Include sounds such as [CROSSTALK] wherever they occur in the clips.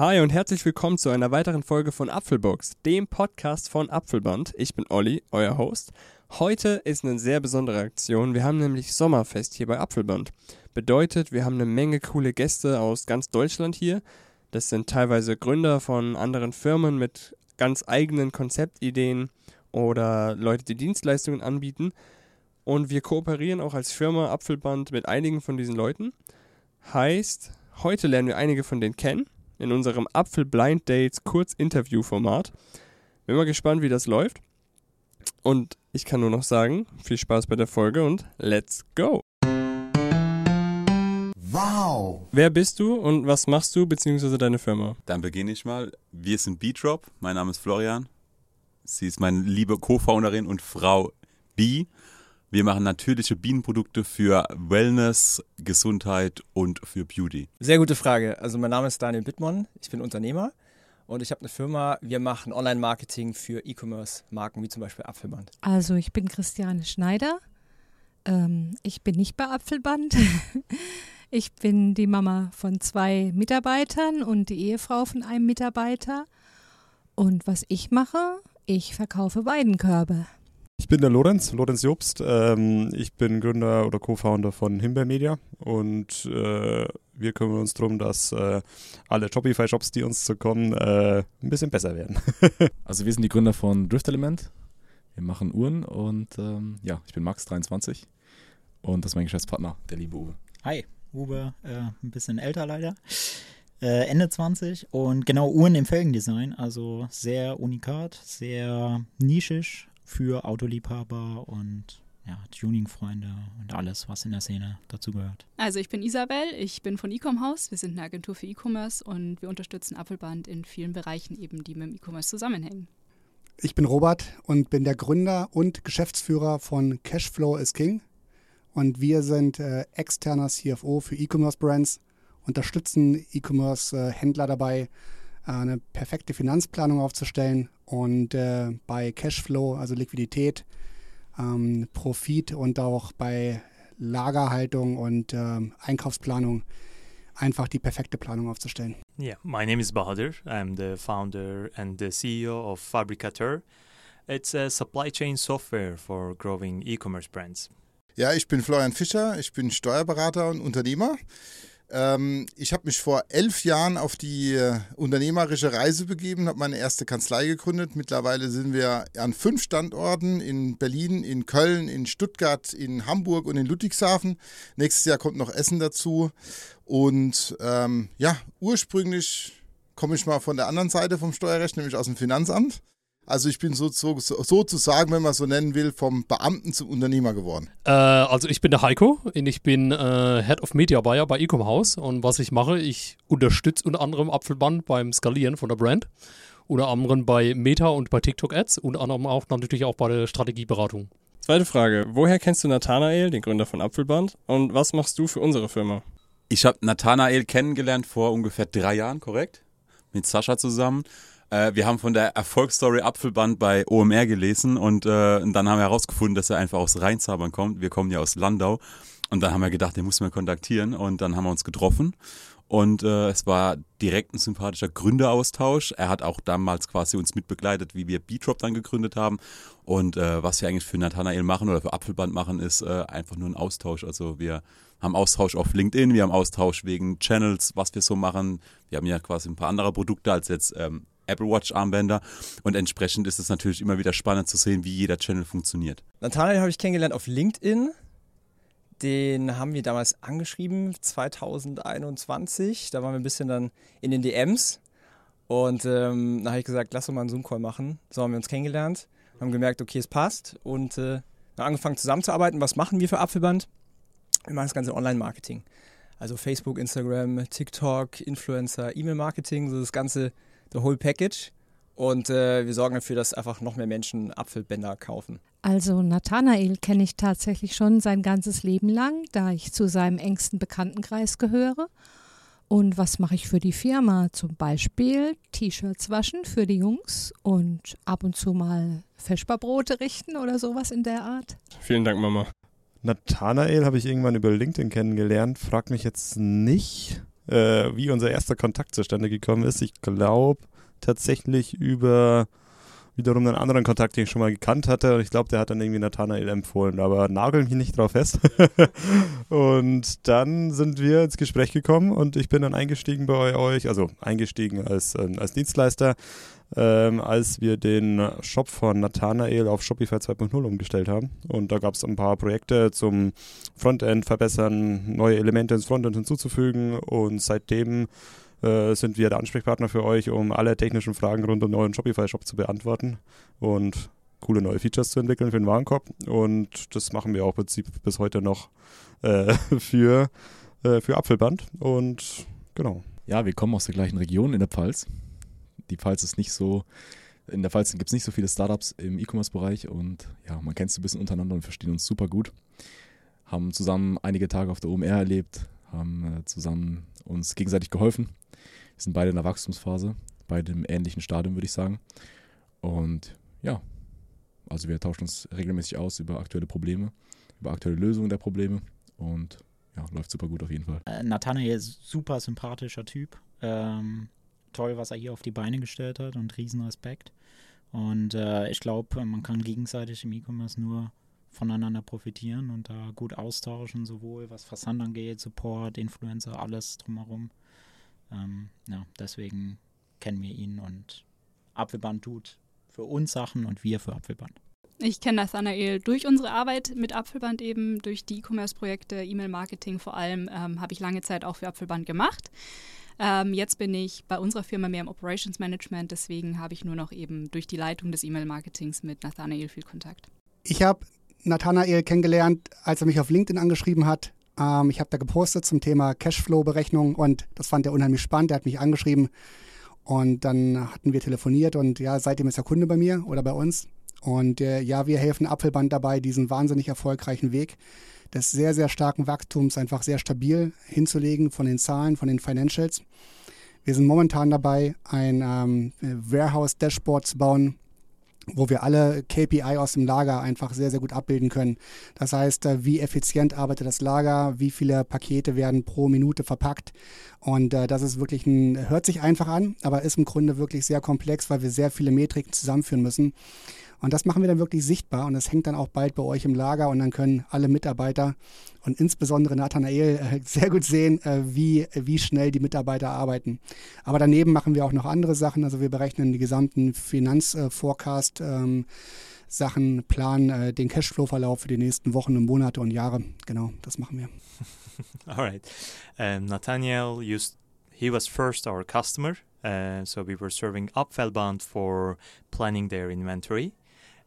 Hi und herzlich willkommen zu einer weiteren Folge von Apfelbox, dem Podcast von Apfelband. Ich bin Olli, euer Host. Heute ist eine sehr besondere Aktion. Wir haben nämlich Sommerfest hier bei Apfelband. Bedeutet, wir haben eine Menge coole Gäste aus ganz Deutschland hier. Das sind teilweise Gründer von anderen Firmen mit ganz eigenen Konzeptideen oder Leute, die Dienstleistungen anbieten. Und wir kooperieren auch als Firma Apfelband mit einigen von diesen Leuten. Heißt, heute lernen wir einige von denen kennen in unserem Apfel Blind Dates Kurz-Interview-Format. Bin mal gespannt, wie das läuft. Und ich kann nur noch sagen, viel Spaß bei der Folge und let's go! Wow! Wer bist du und was machst du, beziehungsweise deine Firma? Dann beginne ich mal. Wir sind Beatrop. Mein Name ist Florian. Sie ist meine liebe Co-Founderin und Frau B. Wir machen natürliche Bienenprodukte für Wellness, Gesundheit und für Beauty. Sehr gute Frage. Also mein Name ist Daniel Bittmann, ich bin Unternehmer und ich habe eine Firma, wir machen Online-Marketing für E-Commerce-Marken wie zum Beispiel Apfelband. Also ich bin Christiane Schneider. Ähm, ich bin nicht bei Apfelband. [LAUGHS] ich bin die Mama von zwei Mitarbeitern und die Ehefrau von einem Mitarbeiter. Und was ich mache, ich verkaufe Weidenkörbe. Ich bin der Lorenz, Lorenz Jobst. Ähm, ich bin Gründer oder Co-Founder von Himbeer Media und äh, wir kümmern uns darum, dass äh, alle Shopify-Shops, die uns zukommen, äh, ein bisschen besser werden. [LAUGHS] also wir sind die Gründer von Drift Element. Wir machen Uhren und ähm, ja, ich bin Max, 23 und das ist mein Geschäftspartner, der liebe Uwe. Hi, Uwe, äh, ein bisschen älter leider. Äh, Ende 20 und genau Uhren im Felgendesign, also sehr unikat, sehr nischig, für Autoliebhaber und ja, Tuning-Freunde und alles, was in der Szene dazugehört. Also ich bin Isabel, ich bin von Ecom House. Wir sind eine Agentur für E-Commerce und wir unterstützen Apfelband in vielen Bereichen eben, die mit dem E-Commerce zusammenhängen. Ich bin Robert und bin der Gründer und Geschäftsführer von Cashflow is King. Und wir sind äh, externer CFO für E-Commerce-Brands, unterstützen E-Commerce-Händler dabei, äh, eine perfekte Finanzplanung aufzustellen und äh, bei Cashflow, also Liquidität, ähm, Profit und auch bei Lagerhaltung und ähm, Einkaufsplanung einfach die perfekte Planung aufzustellen. Yeah, my name is Bahadur. I'm the founder and the CEO of Fabricateur. It's a supply chain software for growing e-commerce brands. Ja, ich bin Florian Fischer, ich bin Steuerberater und Unternehmer. Ähm, ich habe mich vor elf Jahren auf die äh, unternehmerische Reise begeben, habe meine erste Kanzlei gegründet. Mittlerweile sind wir an fünf Standorten in Berlin, in Köln, in Stuttgart, in Hamburg und in Ludwigshafen. Nächstes Jahr kommt noch Essen dazu. Und ähm, ja, ursprünglich komme ich mal von der anderen Seite vom Steuerrecht, nämlich aus dem Finanzamt. Also ich bin so, so, sozusagen, wenn man so nennen will, vom Beamten zum Unternehmer geworden. Äh, also ich bin der Heiko und ich bin äh, Head of Media Buyer bei Ecom House und was ich mache, ich unterstütze unter anderem Apfelband beim Skalieren von der Brand, unter anderem bei Meta und bei TikTok Ads, unter anderem auch natürlich auch bei der Strategieberatung. Zweite Frage, woher kennst du Nathanael, den Gründer von Apfelband und was machst du für unsere Firma? Ich habe Nathanael kennengelernt vor ungefähr drei Jahren, korrekt? Mit Sascha zusammen. Äh, wir haben von der Erfolgsstory Apfelband bei OMR gelesen und, äh, und dann haben wir herausgefunden, dass er einfach aus Rheinzabern kommt. Wir kommen ja aus Landau. Und dann haben wir gedacht, den muss man kontaktieren und dann haben wir uns getroffen. Und äh, es war direkt ein sympathischer Gründeraustausch. Er hat auch damals quasi uns mitbegleitet, wie wir B-Drop dann gegründet haben. Und äh, was wir eigentlich für Nathanael machen oder für Apfelband machen, ist äh, einfach nur ein Austausch. Also wir haben Austausch auf LinkedIn, wir haben Austausch wegen Channels, was wir so machen. Wir haben ja quasi ein paar andere Produkte als jetzt ähm, Apple Watch Armbänder und entsprechend ist es natürlich immer wieder spannend zu sehen, wie jeder Channel funktioniert. Nathanael habe ich kennengelernt auf LinkedIn. Den haben wir damals angeschrieben, 2021. Da waren wir ein bisschen dann in den DMs. Und ähm, da habe ich gesagt, lass uns mal einen Zoom-Call machen. So haben wir uns kennengelernt, haben gemerkt, okay, es passt und äh, angefangen zusammenzuarbeiten. Was machen wir für Apfelband? Wir machen das ganze Online-Marketing. Also Facebook, Instagram, TikTok, Influencer, E-Mail-Marketing, so das ganze the whole package. Und äh, wir sorgen dafür, dass einfach noch mehr Menschen Apfelbänder kaufen. Also Nathanael kenne ich tatsächlich schon sein ganzes Leben lang, da ich zu seinem engsten Bekanntenkreis gehöre. Und was mache ich für die Firma? Zum Beispiel T-Shirts waschen für die Jungs und ab und zu mal Feschbarbrote richten oder sowas in der Art. Vielen Dank, Mama. Nathanael habe ich irgendwann über LinkedIn kennengelernt. Frag mich jetzt nicht, äh, wie unser erster Kontakt zustande gekommen ist. Ich glaube tatsächlich über wiederum einen anderen Kontakt, den ich schon mal gekannt hatte. Und ich glaube, der hat dann irgendwie Nathanael empfohlen, aber nagel mich nicht drauf fest. [LAUGHS] und dann sind wir ins Gespräch gekommen und ich bin dann eingestiegen bei euch, also eingestiegen als, ähm, als Dienstleister, ähm, als wir den Shop von Nathanael auf Shopify 2.0 umgestellt haben. Und da gab es ein paar Projekte zum Frontend verbessern, neue Elemente ins Frontend hinzuzufügen und seitdem äh, sind wir der Ansprechpartner für euch, um alle technischen Fragen rund um den neuen Shopify-Shop zu beantworten und coole neue Features zu entwickeln für den Warenkorb. Und das machen wir auch im Prinzip bis heute noch äh, [LAUGHS] für, äh, für Apfelband. Und genau. Ja, wir kommen aus der gleichen Region in der Pfalz. Die Pfalz ist nicht so, in der Pfalz gibt es nicht so viele Startups im E-Commerce-Bereich und ja, man kennt es ein bisschen untereinander und verstehen uns super gut. Haben zusammen einige Tage auf der OMR erlebt, haben äh, zusammen uns gegenseitig geholfen. Sind beide in der Wachstumsphase, beide im ähnlichen Stadium, würde ich sagen. Und ja, also wir tauschen uns regelmäßig aus über aktuelle Probleme, über aktuelle Lösungen der Probleme und ja, läuft super gut auf jeden Fall. Äh, Nathanael ist super sympathischer Typ. Ähm, toll, was er hier auf die Beine gestellt hat und riesen Respekt. Und äh, ich glaube, man kann gegenseitig im E-Commerce nur voneinander profitieren und da gut austauschen, sowohl was Versand angeht, Support, Influencer, alles drumherum. Ähm, ja, deswegen kennen wir ihn und Apfelband tut für uns Sachen und wir für Apfelband. Ich kenne Nathanael durch unsere Arbeit mit Apfelband eben, durch die E-Commerce-Projekte, E-Mail-Marketing vor allem, ähm, habe ich lange Zeit auch für Apfelband gemacht. Ähm, jetzt bin ich bei unserer Firma mehr im Operations Management, deswegen habe ich nur noch eben durch die Leitung des E-Mail-Marketings mit Nathanael viel Kontakt. Ich habe Nathanael kennengelernt, als er mich auf LinkedIn angeschrieben hat. Ähm, ich habe da gepostet zum Thema Cashflow-Berechnung und das fand er unheimlich spannend. Er hat mich angeschrieben und dann hatten wir telefoniert und ja, seitdem ist er Kunde bei mir oder bei uns. Und äh, ja, wir helfen Apfelband dabei, diesen wahnsinnig erfolgreichen Weg des sehr, sehr starken Wachstums einfach sehr stabil hinzulegen von den Zahlen, von den Financials. Wir sind momentan dabei, ein ähm, Warehouse-Dashboard zu bauen, wo wir alle KPI aus dem Lager einfach sehr, sehr gut abbilden können. Das heißt, äh, wie effizient arbeitet das Lager, wie viele Pakete werden pro Minute verpackt. Und äh, das ist wirklich ein, hört sich einfach an, aber ist im Grunde wirklich sehr komplex, weil wir sehr viele Metriken zusammenführen müssen. Und das machen wir dann wirklich sichtbar und das hängt dann auch bald bei euch im Lager und dann können alle Mitarbeiter und insbesondere Nathanael äh, [LAUGHS] sehr gut sehen, äh, wie, wie schnell die Mitarbeiter arbeiten. Aber daneben machen wir auch noch andere Sachen. Also wir berechnen die gesamten Finanzforecast. Ähm, Sachen, planen äh, den Cashflow-Verlauf für die nächsten Wochen und Monate und Jahre. Genau, das machen wir. [LAUGHS] All right. Um, Nathaniel used he was first our customer, uh, so we were serving Apfelband for planning their inventory.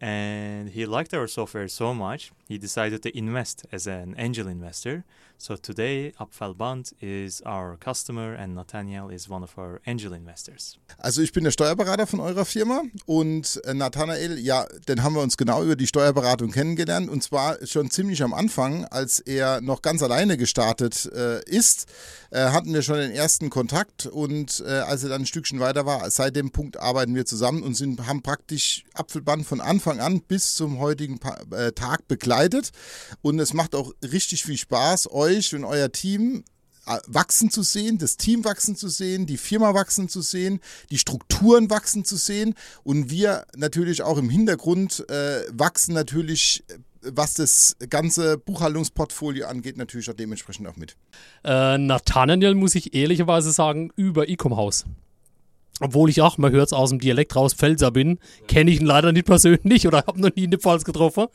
And he liked our software so much he decided to invest as an angel investor. So today Apfelband is our customer and Nathaniel is one of our angel investors. Also ich bin der Steuerberater von eurer Firma und äh, Nathanael ja dann haben wir uns genau über die Steuerberatung kennengelernt und zwar schon ziemlich am Anfang als er noch ganz alleine gestartet äh, ist äh, hatten wir schon den ersten Kontakt und äh, als er dann ein Stückchen weiter war seit dem Punkt arbeiten wir zusammen und sind haben praktisch Apfelband von Anfang Anfang an bis zum heutigen äh, Tag begleitet. Und es macht auch richtig viel Spaß, euch und euer Team äh, wachsen zu sehen, das Team wachsen zu sehen, die Firma wachsen zu sehen, die Strukturen wachsen zu sehen und wir natürlich auch im Hintergrund äh, wachsen natürlich, äh, was das ganze Buchhaltungsportfolio angeht, natürlich auch dementsprechend auch mit. Äh, Nathaniel muss ich ehrlicherweise sagen, über Ecom-Haus obwohl ich auch, man hört es aus dem Dialekt raus, Pfälzer bin, kenne ich ihn leider nicht persönlich oder habe noch nie in der Pfalz getroffen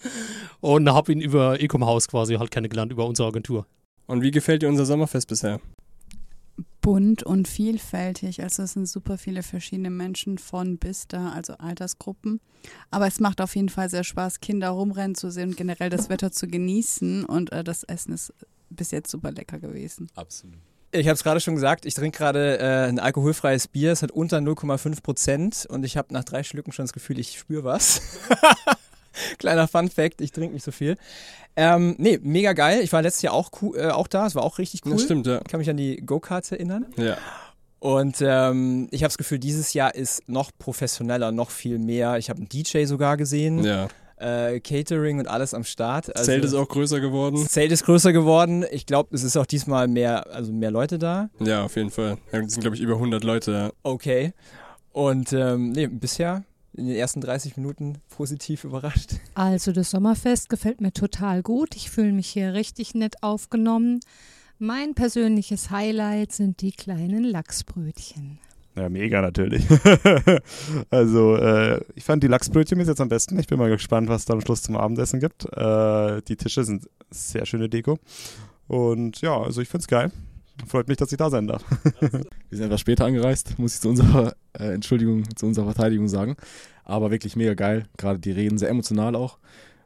und habe ihn über Ecom Haus quasi halt kennengelernt, über unsere Agentur. Und wie gefällt dir unser Sommerfest bisher? Bunt und vielfältig, also es sind super viele verschiedene Menschen von bis da, also Altersgruppen. Aber es macht auf jeden Fall sehr Spaß, Kinder rumrennen zu sehen und generell das Wetter zu genießen und äh, das Essen ist bis jetzt super lecker gewesen. Absolut. Ich habe es gerade schon gesagt, ich trinke gerade äh, ein alkoholfreies Bier, es hat unter 0,5 Prozent und ich habe nach drei Schlücken schon das Gefühl, ich spüre was. [LAUGHS] Kleiner Fun Fact, ich trinke nicht so viel. Ähm, nee, mega geil. Ich war letztes Jahr auch, äh, auch da, es war auch richtig cool. Das stimmt, ja. Ich kann mich an die Go-Karts erinnern. Ja. Und ähm, ich habe das Gefühl, dieses Jahr ist noch professioneller, noch viel mehr. Ich habe einen DJ sogar gesehen. Ja. Äh, Catering und alles am Start. Also, Zelt ist auch größer geworden. Zelt ist größer geworden. Ich glaube, es ist auch diesmal mehr, also mehr Leute da. Ja, auf jeden Fall. Es sind, glaube ich, über 100 Leute da. Okay. Und ähm, nee, bisher in den ersten 30 Minuten positiv überrascht. Also das Sommerfest gefällt mir total gut. Ich fühle mich hier richtig nett aufgenommen. Mein persönliches Highlight sind die kleinen Lachsbrötchen. Ja, mega natürlich. [LAUGHS] also, äh, ich fand die Lachsbrötchen bis jetzt am besten. Ich bin mal gespannt, was da am Schluss zum Abendessen gibt. Äh, die Tische sind sehr schöne Deko. Und ja, also ich finde es geil. Freut mich, dass ich da sein darf. [LAUGHS] Wir sind etwas später angereist, muss ich zu unserer äh, Entschuldigung, zu unserer Verteidigung sagen. Aber wirklich mega geil. Gerade die Reden sehr emotional auch.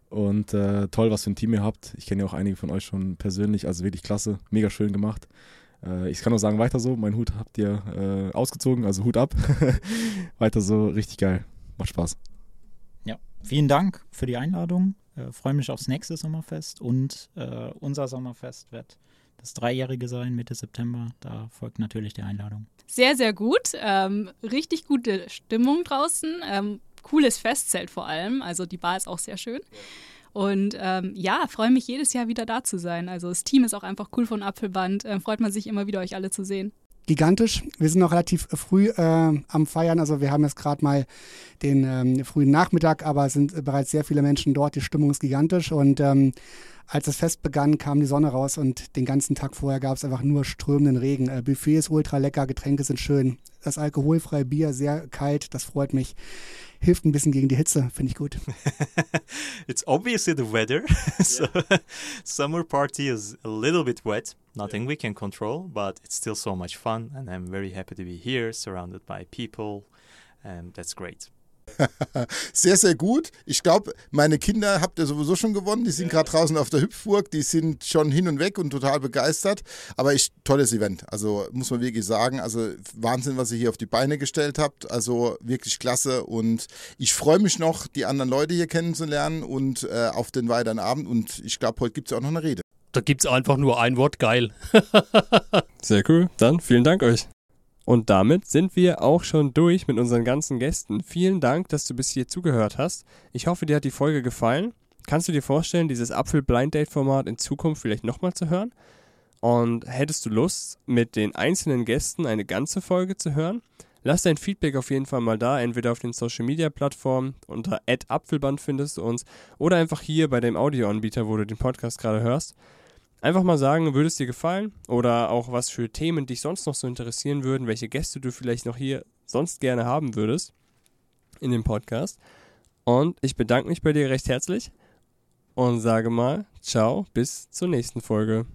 Und äh, toll, was für ein Team ihr habt. Ich kenne ja auch einige von euch schon persönlich, also wirklich klasse, mega schön gemacht. Äh, ich kann nur sagen, weiter so. Mein Hut habt ihr äh, ausgezogen, also Hut ab. [LAUGHS] weiter so, richtig geil. Macht Spaß. Ja, vielen Dank für die Einladung. Äh, Freue mich aufs nächste Sommerfest und äh, unser Sommerfest wird das Dreijährige sein, Mitte September. Da folgt natürlich die Einladung. Sehr, sehr gut. Ähm, richtig gute Stimmung draußen. Ähm, cooles Festzelt vor allem. Also die Bar ist auch sehr schön. Und ähm, ja, freue mich jedes Jahr wieder da zu sein. Also das Team ist auch einfach cool von Apfelband. Ähm, freut man sich immer wieder, euch alle zu sehen. Gigantisch. Wir sind noch relativ früh äh, am Feiern. Also wir haben jetzt gerade mal den ähm, frühen Nachmittag, aber es sind bereits sehr viele Menschen dort. Die Stimmung ist gigantisch und ähm, als das Fest begann, kam die Sonne raus und den ganzen Tag vorher gab es einfach nur strömenden Regen. Äh, Buffet ist ultra lecker, Getränke sind schön. Das alkoholfreie Bier sehr kalt, das freut mich hilft ein bisschen gegen die Hitze, finde ich gut. [LAUGHS] it's obviously the weather. [LAUGHS] so summer party is a little bit wet. Nothing we can control, but it's still so much fun, and I'm very happy to be here, surrounded by people, and that's great. [LAUGHS] sehr, sehr gut. Ich glaube, meine Kinder habt ihr sowieso schon gewonnen. Die sind gerade draußen auf der Hüpfburg. Die sind schon hin und weg und total begeistert. Aber ich, tolles Event. Also muss man wirklich sagen. Also Wahnsinn, was ihr hier auf die Beine gestellt habt. Also wirklich klasse. Und ich freue mich noch, die anderen Leute hier kennenzulernen und äh, auf den weiteren Abend. Und ich glaube, heute gibt es auch noch eine Rede. Da gibt es einfach nur ein Wort, geil. [LAUGHS] Sehr cool. Dann vielen Dank euch. Und damit sind wir auch schon durch mit unseren ganzen Gästen. Vielen Dank, dass du bis hier zugehört hast. Ich hoffe, dir hat die Folge gefallen. Kannst du dir vorstellen, dieses Apfel-Blind-Date-Format in Zukunft vielleicht nochmal zu hören? Und hättest du Lust, mit den einzelnen Gästen eine ganze Folge zu hören? Lass dein Feedback auf jeden Fall mal da, entweder auf den Social Media Plattformen unter Apfelband findest du uns oder einfach hier bei dem Audioanbieter, wo du den Podcast gerade hörst. Einfach mal sagen, würde es dir gefallen oder auch was für Themen dich sonst noch so interessieren würden, welche Gäste du vielleicht noch hier sonst gerne haben würdest in dem Podcast. Und ich bedanke mich bei dir recht herzlich und sage mal, ciao, bis zur nächsten Folge.